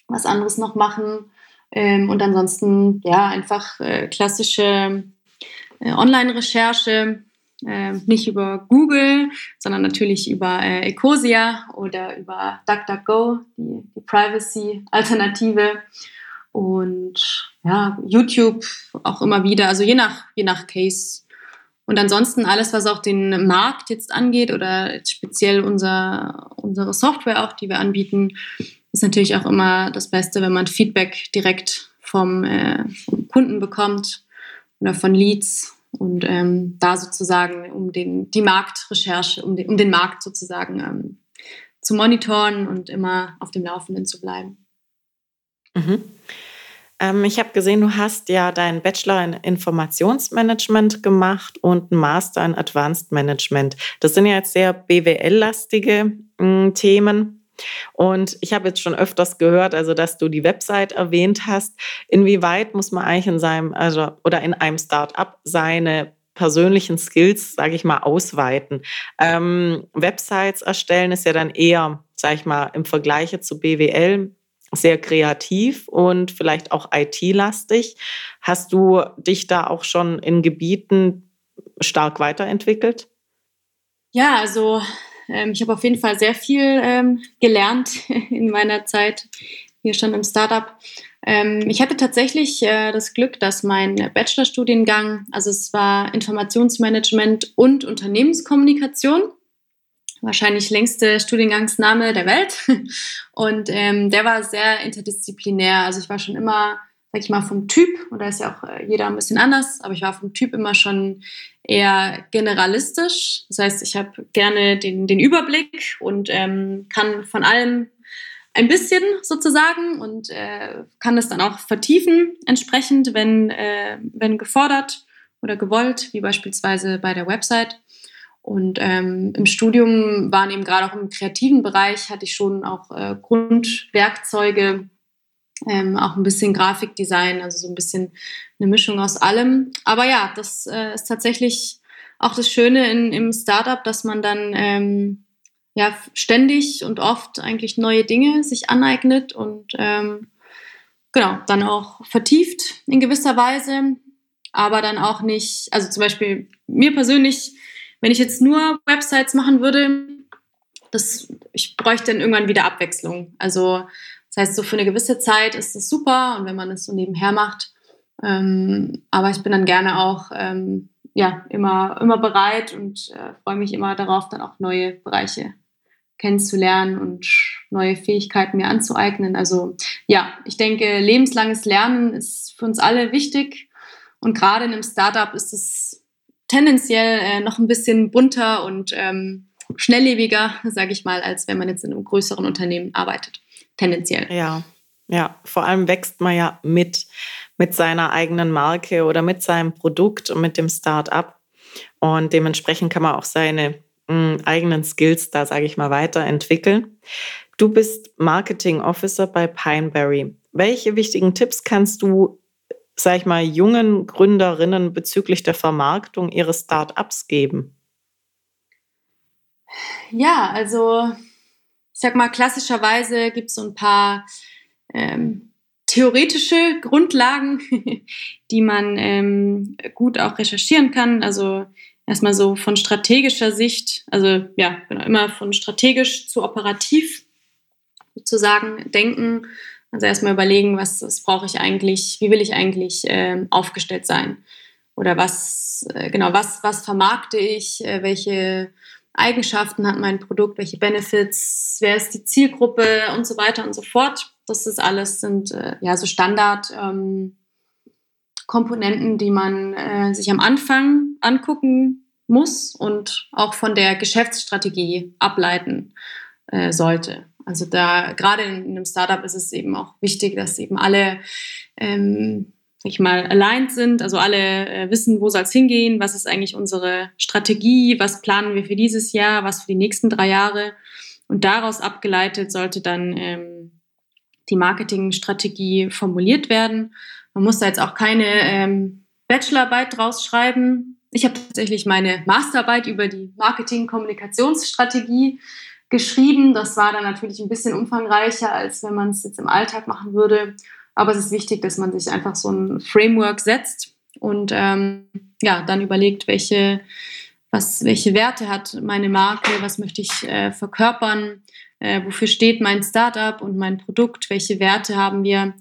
was anderes noch machen. Ähm, und ansonsten ja einfach äh, klassische äh, Online-Recherche. Äh, nicht über Google, sondern natürlich über äh, Ecosia oder über DuckDuckGo, die, die Privacy-Alternative. Und ja, YouTube auch immer wieder, also je nach, je nach Case. Und ansonsten alles, was auch den Markt jetzt angeht oder speziell unser, unsere Software auch, die wir anbieten, ist natürlich auch immer das Beste, wenn man Feedback direkt vom, äh, vom Kunden bekommt oder von Leads und ähm, da sozusagen um den, die Marktrecherche, um den, um den Markt sozusagen ähm, zu monitoren und immer auf dem Laufenden zu bleiben. Mhm. Ähm, ich habe gesehen, du hast ja deinen Bachelor in Informationsmanagement gemacht und einen Master in Advanced Management. Das sind ja jetzt sehr BWL-lastige äh, Themen. Und ich habe jetzt schon öfters gehört, also dass du die Website erwähnt hast. Inwieweit muss man eigentlich in seinem, also oder in einem Start-up seine persönlichen Skills, sage ich mal, ausweiten. Ähm, Websites erstellen ist ja dann eher, sage ich mal, im Vergleich zu BWL sehr kreativ und vielleicht auch IT-lastig. Hast du dich da auch schon in Gebieten stark weiterentwickelt? Ja, also Ähm, ich habe auf jeden Fall sehr viel ähm, gelernt [laughs] in meiner Zeit hier schon im Startup. Ähm, ich hatte tatsächlich äh, das Glück, dass mein Bachelorstudiengang, also es war Informationsmanagement und Unternehmenskommunikation, wahrscheinlich längste Studiengangsname der Welt. [laughs] Und ähm, der war sehr interdisziplinär. Also ich war schon immer, sag ich mal, vom Typ, und da ist ja auch äh, jeder ein bisschen anders, aber ich war vom Typ immer schon eher generalistisch. Das heißt, ich habe gerne den, den Überblick und ähm, kann von allem ein bisschen sozusagen und äh, kann das dann auch vertiefen entsprechend, wenn, äh, wenn gefordert oder gewollt, wie beispielsweise bei der Website. Und ähm, im Studium waren eben gerade auch im kreativen Bereich, hatte ich schon auch äh, Grundwerkzeuge, ähm, auch ein bisschen Grafikdesign, also so ein bisschen eine Mischung aus allem. Aber ja, das äh, ist tatsächlich auch das Schöne in, im Startup, dass man dann ähm, ja ständig und oft eigentlich neue Dinge sich aneignet und ähm, genau dann auch vertieft in gewisser Weise, aber dann auch nicht, also zum Beispiel mir persönlich, wenn ich jetzt nur Websites machen würde, das, ich bräuchte dann irgendwann wieder Abwechslung. Also das heißt, so für eine gewisse Zeit ist es super und wenn man es so nebenher macht. Ähm, aber ich bin dann gerne auch ähm, ja, immer, immer bereit und äh, freue mich immer darauf, dann auch neue Bereiche kennenzulernen und neue Fähigkeiten mir anzueignen. Also ja, ich denke, lebenslanges Lernen ist für uns alle wichtig. Und gerade in einem Startup ist es tendenziell äh, noch ein bisschen bunter und ähm, schnelllebiger, sage ich mal, als wenn man jetzt in einem größeren Unternehmen arbeitet. Tendenziell. Ja, ja. Vor allem wächst man ja mit, mit seiner eigenen Marke oder mit seinem Produkt und mit dem Startup. Und dementsprechend kann man auch seine eigenen Skills da, sage ich mal, weiterentwickeln. Du bist Marketing Officer bei Pineberry. Welche wichtigen Tipps kannst du, sag ich mal, jungen Gründerinnen bezüglich der Vermarktung ihres Startups geben? Ja, also ich sag mal, klassischerweise gibt es so ein paar ähm, theoretische Grundlagen, [laughs] die man ähm, gut auch recherchieren kann. Also erstmal so von strategischer Sicht, also ja, genau, immer von strategisch zu operativ sozusagen denken. Also erstmal überlegen, was, was brauche ich eigentlich, wie will ich eigentlich äh, aufgestellt sein? Oder was, äh, genau, was, was vermarkte ich, äh, welche Eigenschaften hat mein Produkt, welche Benefits, wer ist die Zielgruppe und so weiter und so fort. Das ist alles, sind äh, ja so Standard. Ähm, Komponenten, die man äh, sich am Anfang angucken muss und auch von der Geschäftsstrategie ableiten äh, sollte. Also da gerade in, in, einem Startup ist es eben auch wichtig, dass eben alle, ähm, ich mal, aligned sind, also alle äh, wissen, wo soll es hingehen, was ist eigentlich unsere Strategie, was planen wir für dieses Jahr, was für die nächsten drei Jahre. Und daraus abgeleitet sollte dann ähm, die Marketingstrategie formuliert werden. Man muss da jetzt auch keine ähm, Bachelorarbeit draus schreiben. Ich habe tatsächlich meine Masterarbeit über die Marketing-Kommunikationsstrategie geschrieben. Das war dann natürlich ein bisschen umfangreicher, als wenn man es jetzt im Alltag machen würde. Aber es ist wichtig, dass man sich einfach so ein Framework setzt und ähm, ja, dann überlegt, welche, was, welche Werte hat meine Marke, was möchte ich äh, verkörpern, äh, wofür steht mein Startup und mein Produkt, welche Werte haben wir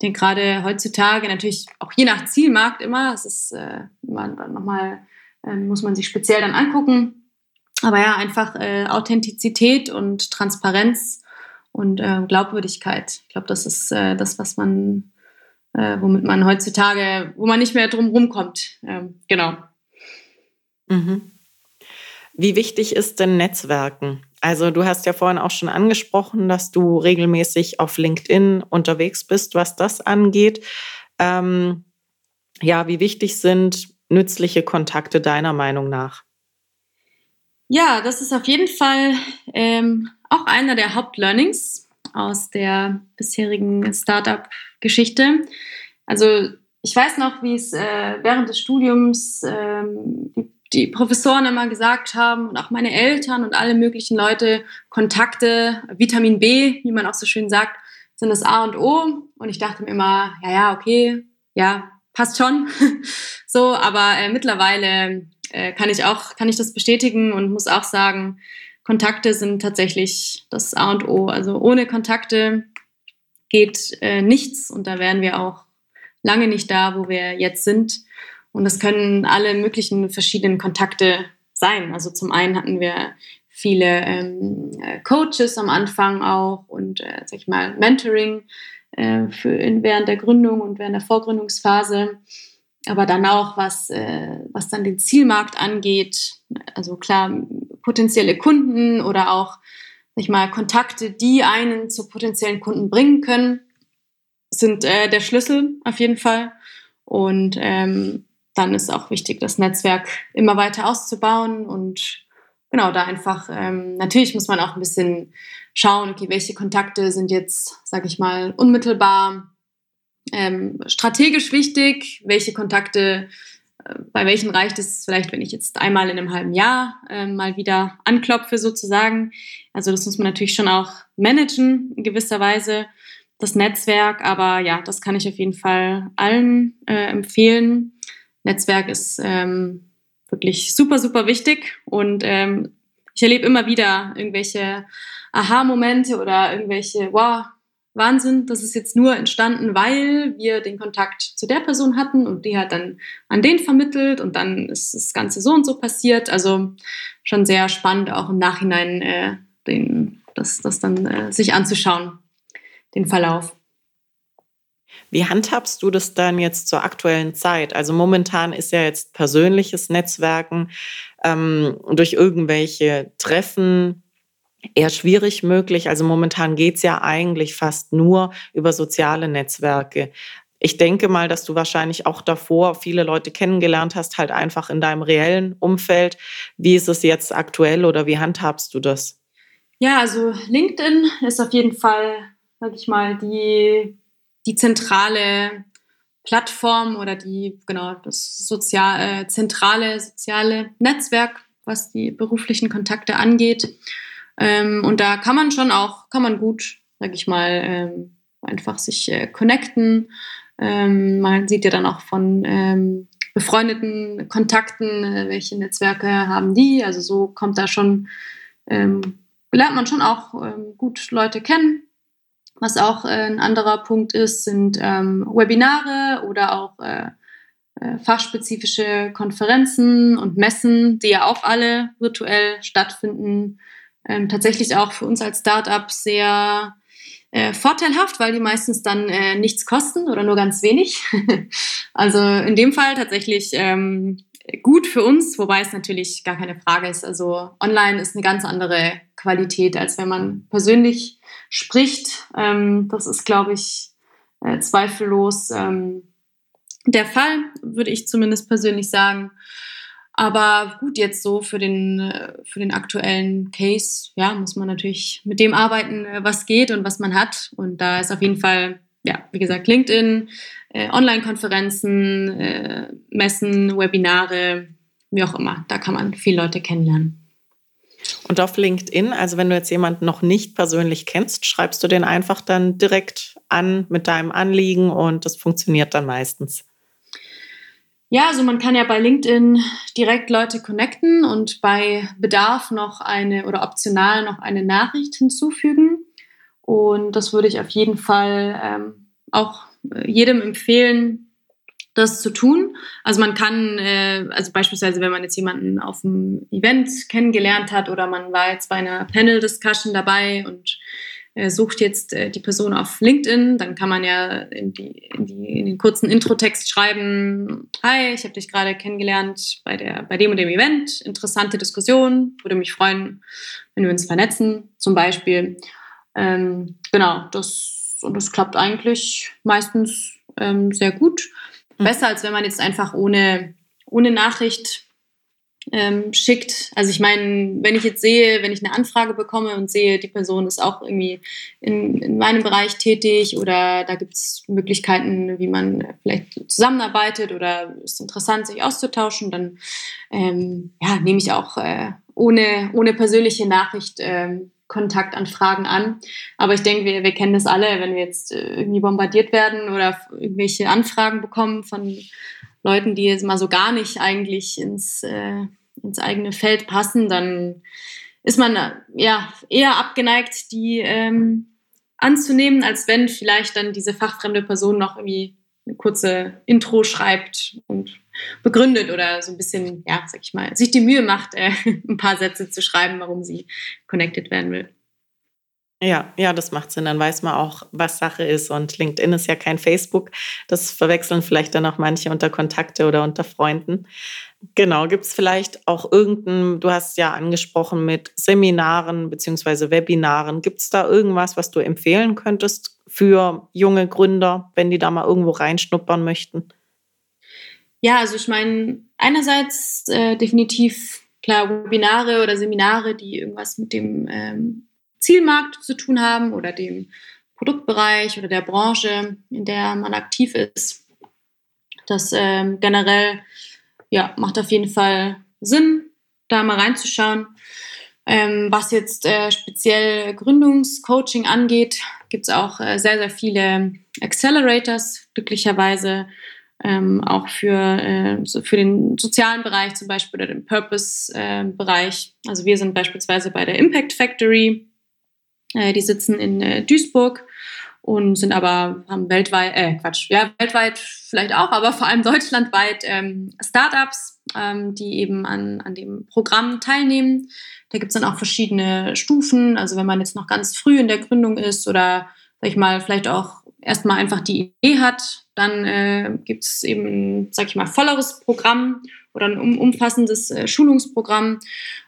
ich denke gerade heutzutage natürlich auch je nach Zielmarkt immer, es ist äh, nochmal, äh, muss man sich speziell dann angucken. Aber ja, einfach äh, Authentizität und Transparenz und äh, Glaubwürdigkeit. Ich glaube, das ist äh, das, was man, äh, womit man heutzutage, wo man nicht mehr drum rumkommt. Ähm, genau. Mhm. Wie wichtig ist denn Netzwerken? Also du hast ja vorhin auch schon angesprochen, dass du regelmäßig auf LinkedIn unterwegs bist, was das angeht. Ähm, ja, wie wichtig sind nützliche Kontakte deiner Meinung nach? Ja, das ist auf jeden Fall ähm, auch einer der Hauptlearnings aus der bisherigen Startup-Geschichte. Also ich weiß noch, wie es äh, während des Studiums ähm, die die Professoren immer gesagt haben und auch meine Eltern und alle möglichen Leute, Kontakte, Vitamin B, wie man auch so schön sagt, sind das A und O. Und ich dachte mir immer, ja, ja, okay, ja, passt schon. [laughs] so, aber äh, mittlerweile äh, kann ich auch, kann ich das bestätigen und muss auch sagen, Kontakte sind tatsächlich das A und O. Also ohne Kontakte geht äh, nichts und da wären wir auch lange nicht da, wo wir jetzt sind. Und das können alle möglichen verschiedenen Kontakte sein. Also zum einen hatten wir viele ähm, Coaches am Anfang auch und äh, sag ich mal Mentoring äh, für in, während der Gründung und während der Vorgründungsphase. Aber dann auch, was, äh, was dann den Zielmarkt angeht, also klar, potenzielle Kunden oder auch sag ich mal, Kontakte, die einen zu potenziellen Kunden bringen können, sind äh, der Schlüssel auf jeden Fall. Und ähm, dann ist auch wichtig, das Netzwerk immer weiter auszubauen und genau da einfach, ähm, natürlich muss man auch ein bisschen schauen, okay, welche Kontakte sind jetzt, sage ich mal, unmittelbar ähm, strategisch wichtig, welche Kontakte, äh, bei welchen reicht es vielleicht, wenn ich jetzt einmal in einem halben Jahr äh, mal wieder anklopfe sozusagen. Also das muss man natürlich schon auch managen in gewisser Weise das Netzwerk, aber ja, das kann ich auf jeden Fall allen äh, empfehlen. Netzwerk ist ähm, wirklich super, super wichtig und ähm, ich erlebe immer wieder irgendwelche Aha-Momente oder irgendwelche, wow, Wahnsinn, das ist jetzt nur entstanden, weil wir den Kontakt zu der Person hatten und die hat dann an den vermittelt und dann ist das Ganze so und so passiert. Also schon sehr spannend, auch im Nachhinein äh, den, das, das dann äh, sich anzuschauen den Verlauf. Wie handhabst du das dann jetzt zur aktuellen Zeit? Also momentan ist ja jetzt persönliches Netzwerken ähm, durch irgendwelche Treffen eher schwierig möglich. Also momentan geht es ja eigentlich fast nur über soziale Netzwerke. Ich denke mal, dass du wahrscheinlich auch davor viele Leute kennengelernt hast, halt einfach in deinem reellen Umfeld. Wie ist es jetzt aktuell oder wie handhabst du das? Ja, also LinkedIn ist auf jeden Fall sag ich mal, die, die zentrale Plattform oder die, genau, das sozial, äh, zentrale soziale Netzwerk, was die beruflichen Kontakte angeht. Ähm, und da kann man schon auch, kann man gut, sag ich mal, ähm, einfach sich äh, connecten. Ähm, man sieht ja dann auch von ähm, befreundeten Kontakten, äh, welche Netzwerke haben die. Also so kommt da schon, ähm, lernt man schon auch ähm, gut Leute kennen was auch äh, ein anderer Punkt ist, sind Webinare oder auch äh, äh, fachspezifische Konferenzen und Messen, die ja auch alle virtuell stattfinden. Ähm, tatsächlich auch für uns als Startup sehr äh, vorteilhaft, weil die meistens dann äh, nichts kosten oder nur ganz wenig. [laughs] also in dem Fall tatsächlich ähm, gut für uns, wobei es natürlich gar keine Frage ist. Also online ist eine ganz andere Qualität, als wenn man persönlich spricht. Ähm, das ist, glaube ich, äh, zweifellos ähm, der Fall, würde ich zumindest persönlich sagen. Aber gut, jetzt so für den, äh, für den aktuellen Case, ja, muss man natürlich mit dem arbeiten, äh, was geht und was man hat. Und da ist auf jeden Fall, ja, wie gesagt, LinkedIn, äh, Online-Konferenzen, äh, Messen, Webinare, wie auch immer. Da kann man viele Leute kennenlernen. Und auf LinkedIn, also wenn du jetzt jemanden noch nicht persönlich kennst, schreibst du den einfach dann direkt an mit deinem Anliegen und das funktioniert dann meistens. Ja, also man kann ja bei LinkedIn direkt Leute connecten und bei Bedarf noch eine oder optional noch eine Nachricht hinzufügen. Und das würde ich auf jeden Fall ähm, auch äh, jedem empfehlen, das zu tun. Also man kann, äh, also beispielsweise, wenn man jetzt jemanden auf einem Event kennengelernt hat oder man war jetzt bei einer Panel-Discussion dabei und sucht jetzt äh, die Person auf LinkedIn, dann kann man ja in, die, in, die, in den kurzen Intro-Text schreiben, hi, ich habe dich gerade kennengelernt bei, der, bei dem und dem Event, interessante Diskussion, würde mich freuen, wenn wir uns vernetzen, zum Beispiel. Ähm, genau, das, und das klappt eigentlich meistens ähm, sehr gut. Mhm. Besser, als wenn man jetzt einfach ohne, ohne Nachricht ähm, schickt. Also ich meine, wenn ich jetzt sehe, wenn ich eine Anfrage bekomme und sehe, die Person ist auch irgendwie in, in meinem Bereich tätig oder da gibt es Möglichkeiten, wie man vielleicht zusammenarbeitet oder ist interessant, sich auszutauschen, dann ähm, ja, nehme ich auch äh, ohne, ohne persönliche Nachricht ähm, Kontaktanfragen an. Aber ich denke, wir, wir kennen das alle, wenn wir jetzt äh, irgendwie bombardiert werden oder irgendwelche Anfragen bekommen von Leuten, die jetzt mal so gar nicht eigentlich ins, äh, ins eigene Feld passen, dann ist man ja eher abgeneigt, die ähm, anzunehmen, als wenn vielleicht dann diese fachfremde Person noch irgendwie eine kurze Intro schreibt und begründet oder so ein bisschen, ja, sag ich mal, sich die Mühe macht, äh, [laughs] ein paar Sätze zu schreiben, warum sie connected werden will. Ja, ja, das macht Sinn. Dann weiß man auch, was Sache ist. Und LinkedIn ist ja kein Facebook. Das verwechseln vielleicht dann auch manche unter Kontakte oder unter Freunden. Genau, gibt es vielleicht auch irgendein, du hast ja angesprochen mit Seminaren beziehungsweise Webinaren. Gibt es da irgendwas, was du empfehlen könntest für junge Gründer, wenn die da mal irgendwo reinschnuppern möchten? Ja, also ich meine, einerseits äh, definitiv klar Webinare oder Seminare, die irgendwas mit dem ähm, Zielmarkt zu tun haben oder dem Produktbereich oder der Branche, in der man aktiv ist. Das ähm, generell ja, macht auf jeden Fall Sinn, da mal reinzuschauen. Ähm, was jetzt äh, speziell Gründungscoaching angeht, gibt es auch äh, sehr, sehr viele Accelerators, glücklicherweise ähm, auch für, äh, so für den sozialen Bereich zum Beispiel oder den Purpose-Bereich. Äh, also wir sind beispielsweise bei der Impact Factory die sitzen in äh, Duisburg und sind aber, haben weltweit, äh, Quatsch, ja, weltweit vielleicht auch, aber vor allem deutschlandweit ähm, Startups, ähm, die eben an, an dem Programm teilnehmen. Da gibt es dann auch verschiedene Stufen. Also wenn man jetzt noch ganz früh in der Gründung ist oder, sag ich mal, vielleicht auch erstmal einfach die Idee hat, dann äh, gibt es eben, sag ich mal, volleres Programm oder ein um, umfassendes äh, Schulungsprogramm.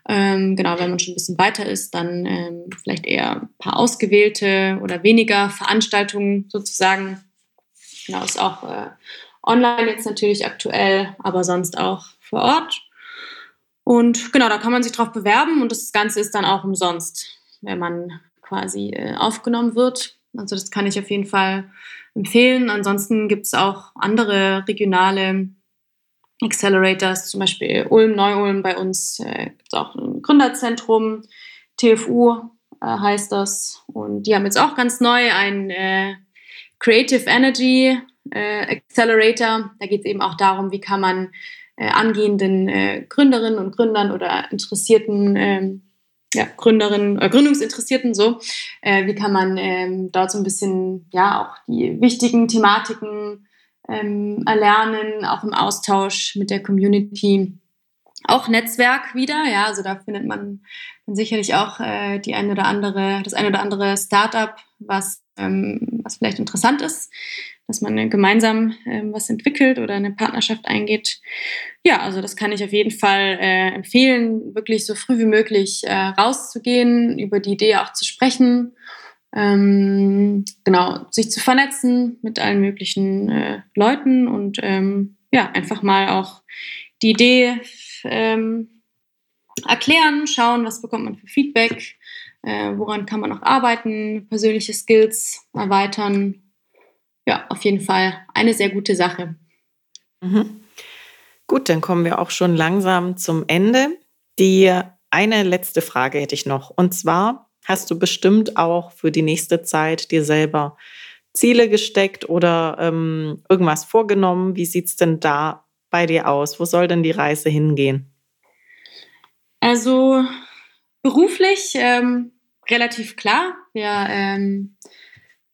Ähm, genau, wenn man schon ein bisschen weiter ist, dann ähm, vielleicht eher ein paar ausgewählte oder weniger Veranstaltungen sozusagen. Genau, ist auch äh, online jetzt natürlich aktuell, aber sonst auch vor Ort. Und genau, da kann man sich drauf bewerben und das Ganze ist dann auch umsonst, wenn man quasi äh, aufgenommen wird. Also das kann ich auf jeden Fall empfehlen. Ansonsten gibt es auch andere regionale Accelerators, zum Beispiel Ulm, Neu-Ulm bei uns äh, gibt es auch ein Gründerzentrum, TFU äh, heißt das. Und die haben jetzt auch ganz neu ein äh, Creative Energy äh, Accelerator. Da geht es eben auch darum, wie kann man äh, angehenden äh, Gründerinnen und Gründern oder interessierten ähm, ja, Gründerinnen, äh, Gründungsinteressierten so, wie kann man ähm, dort so ein bisschen ja auch die wichtigen Thematiken ähm, erlernen, auch im Austausch mit der Community. Auch Netzwerk wieder, ja, also da findet man sicherlich auch äh, die eine oder andere, das eine oder andere Startup, was, ähm, was vielleicht interessant ist, dass man gemeinsam ähm, was entwickelt oder eine Partnerschaft eingeht. Ja, also das kann ich auf jeden Fall äh, empfehlen, wirklich so früh wie möglich äh, rauszugehen, über die Idee auch zu sprechen ähm, genau, sich zu vernetzen mit allen möglichen äh, Leuten und ähm, ja, einfach mal auch die Idee ähm, erklären, schauen, was bekommt man für Feedback, äh, woran kann man noch arbeiten, persönliche Skills erweitern. Ja, auf jeden Fall eine sehr gute Sache. Mhm. Gut, dann kommen wir auch schon langsam zum Ende. Die eine letzte Frage hätte ich noch. Und zwar, hast du bestimmt auch für die nächste Zeit dir selber Ziele gesteckt oder ähm, irgendwas vorgenommen. Wie sieht es denn da bei dir aus? Wo soll denn die Reise hingehen? Also beruflich ähm, relativ klar. Wir ähm,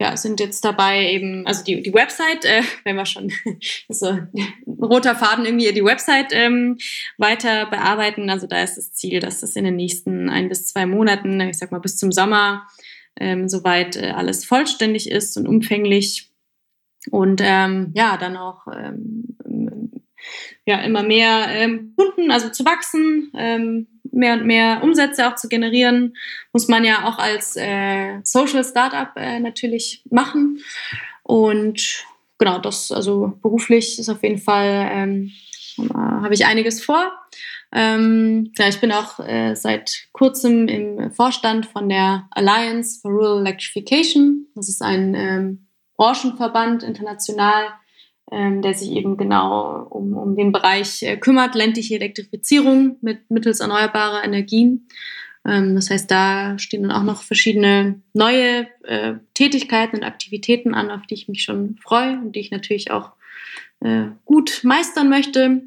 ja, sind jetzt dabei eben, also die, die Website, äh, wenn wir schon [laughs] so roter Faden irgendwie die Website ähm, weiter bearbeiten. Also da ist das Ziel, dass das in den nächsten ein bis zwei Monaten, ich sag mal bis zum Sommer, ähm, soweit äh, alles vollständig ist und umfänglich. Und ähm, ja, dann auch ähm, ja, immer mehr ähm, Kunden, also zu wachsen, ähm, mehr und mehr Umsätze auch zu generieren, muss man ja auch als äh, Social Startup äh, natürlich machen. Und genau, das, also beruflich ist auf jeden Fall, ähm, äh, habe ich einiges vor. Ähm, ja, ich bin auch äh, seit kurzem im Vorstand von der Alliance for Rural Electrification. Das ist ein ähm, Branchenverband international, ähm, der sich eben genau um, um den Bereich äh, kümmert, ländliche Elektrifizierung mit mittels erneuerbarer Energien. Ähm, das heißt, da stehen dann auch noch verschiedene neue äh, Tätigkeiten und Aktivitäten an, auf die ich mich schon freue und die ich natürlich auch äh, gut meistern möchte.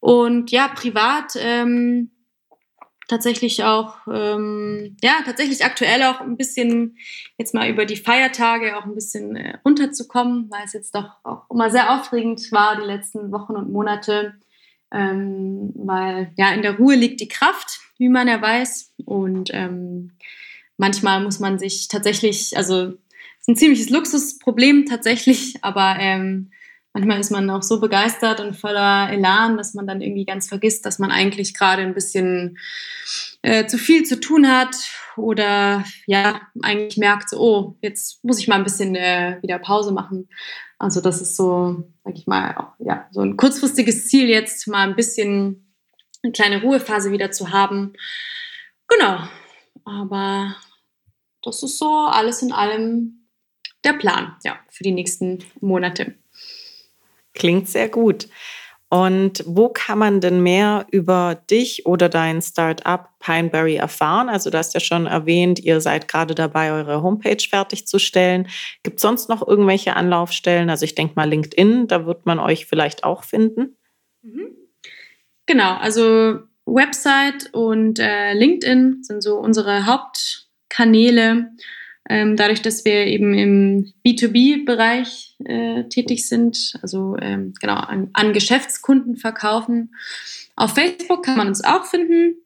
Und ja, privat ähm, tatsächlich auch, ähm, ja, tatsächlich aktuell auch ein bisschen jetzt mal über die Feiertage auch ein bisschen äh, runterzukommen, weil es jetzt doch auch immer sehr aufregend war die letzten Wochen und Monate, ähm, weil ja in der Ruhe liegt die Kraft, wie man ja weiß. Und ähm, manchmal muss man sich tatsächlich, also es ist ein ziemliches Luxusproblem tatsächlich, [laughs] aber ähm, manchmal ist man auch so begeistert und voller Elan, dass man dann irgendwie ganz vergisst, dass man eigentlich gerade ein bisschen äh, zu viel zu tun hat oder ja, eigentlich merkt, so, oh, jetzt muss ich mal ein bisschen äh, wieder Pause machen. Also das ist so, sag ich mal, auch, ja, so ein kurzfristiges Ziel jetzt, mal ein bisschen eine kleine Ruhephase wieder zu haben. Genau. Aber das ist so alles in allem der Plan, ja, für die nächsten Monate. Klingt sehr gut. Und wo kann man denn mehr über dich oder dein Startup Pineberry erfahren? Also du hast ja schon erwähnt, ihr seid gerade dabei, eure Homepage fertigzustellen. Gibt es sonst noch irgendwelche Anlaufstellen? Also ich denke mal LinkedIn, da wird man euch vielleicht auch finden. Mhm. Genau, also Website und äh, LinkedIn sind so unsere Hauptkanäle. Ähm, dadurch, dass wir eben im B2B-Bereich äh, tätig sind, also ähm, genau an, an, Geschäftskunden verkaufen. Auf Facebook kann man uns auch finden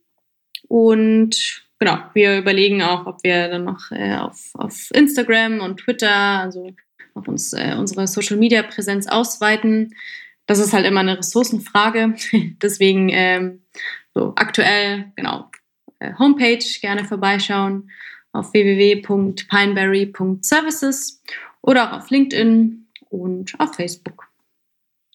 und genau, wir überlegen auch, ob wir dann noch äh, auf, auf Instagram und Twitter, also auf uns, äh, unsere Social-Media-Präsenz ausweiten. Das ist halt immer eine Ressourcenfrage. [laughs] Deswegen ähm, so aktuell, genau, äh, Homepage gerne vorbeischauen auf www.pineberry.services oder auch auf LinkedIn und auf Facebook.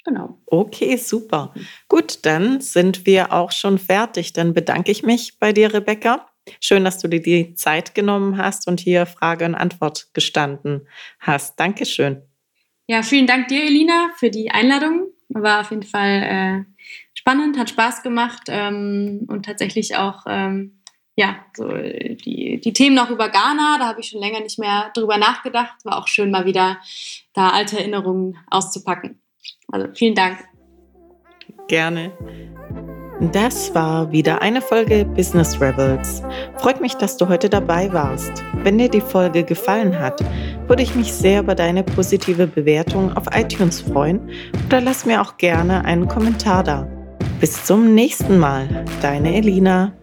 Genau. Okay, super. Gut, dann sind wir auch schon fertig. Dann bedanke ich mich bei dir, Rebecca. Schön, dass du dir die Zeit genommen hast und hier Frage und Antwort gestanden hast. Dankeschön. Ja, vielen Dank dir, Elina, für die Einladung. War auf jeden Fall äh, spannend, hat Spaß gemacht ähm, und tatsächlich auch ähm, ja, so die, die Themen noch über Ghana, da habe ich schon länger nicht mehr drüber nachgedacht. War auch schön, mal wieder da alte Erinnerungen auszupacken. Also vielen Dank. Gerne. Das war wieder eine Folge Business Rebels. Freut mich, dass du heute dabei warst. Wenn dir die Folge gefallen hat, würde ich mich sehr über deine positive Bewertung auf iTunes freuen oder lass mir auch gerne einen Kommentar da. Bis zum nächsten Mal, deine Elina.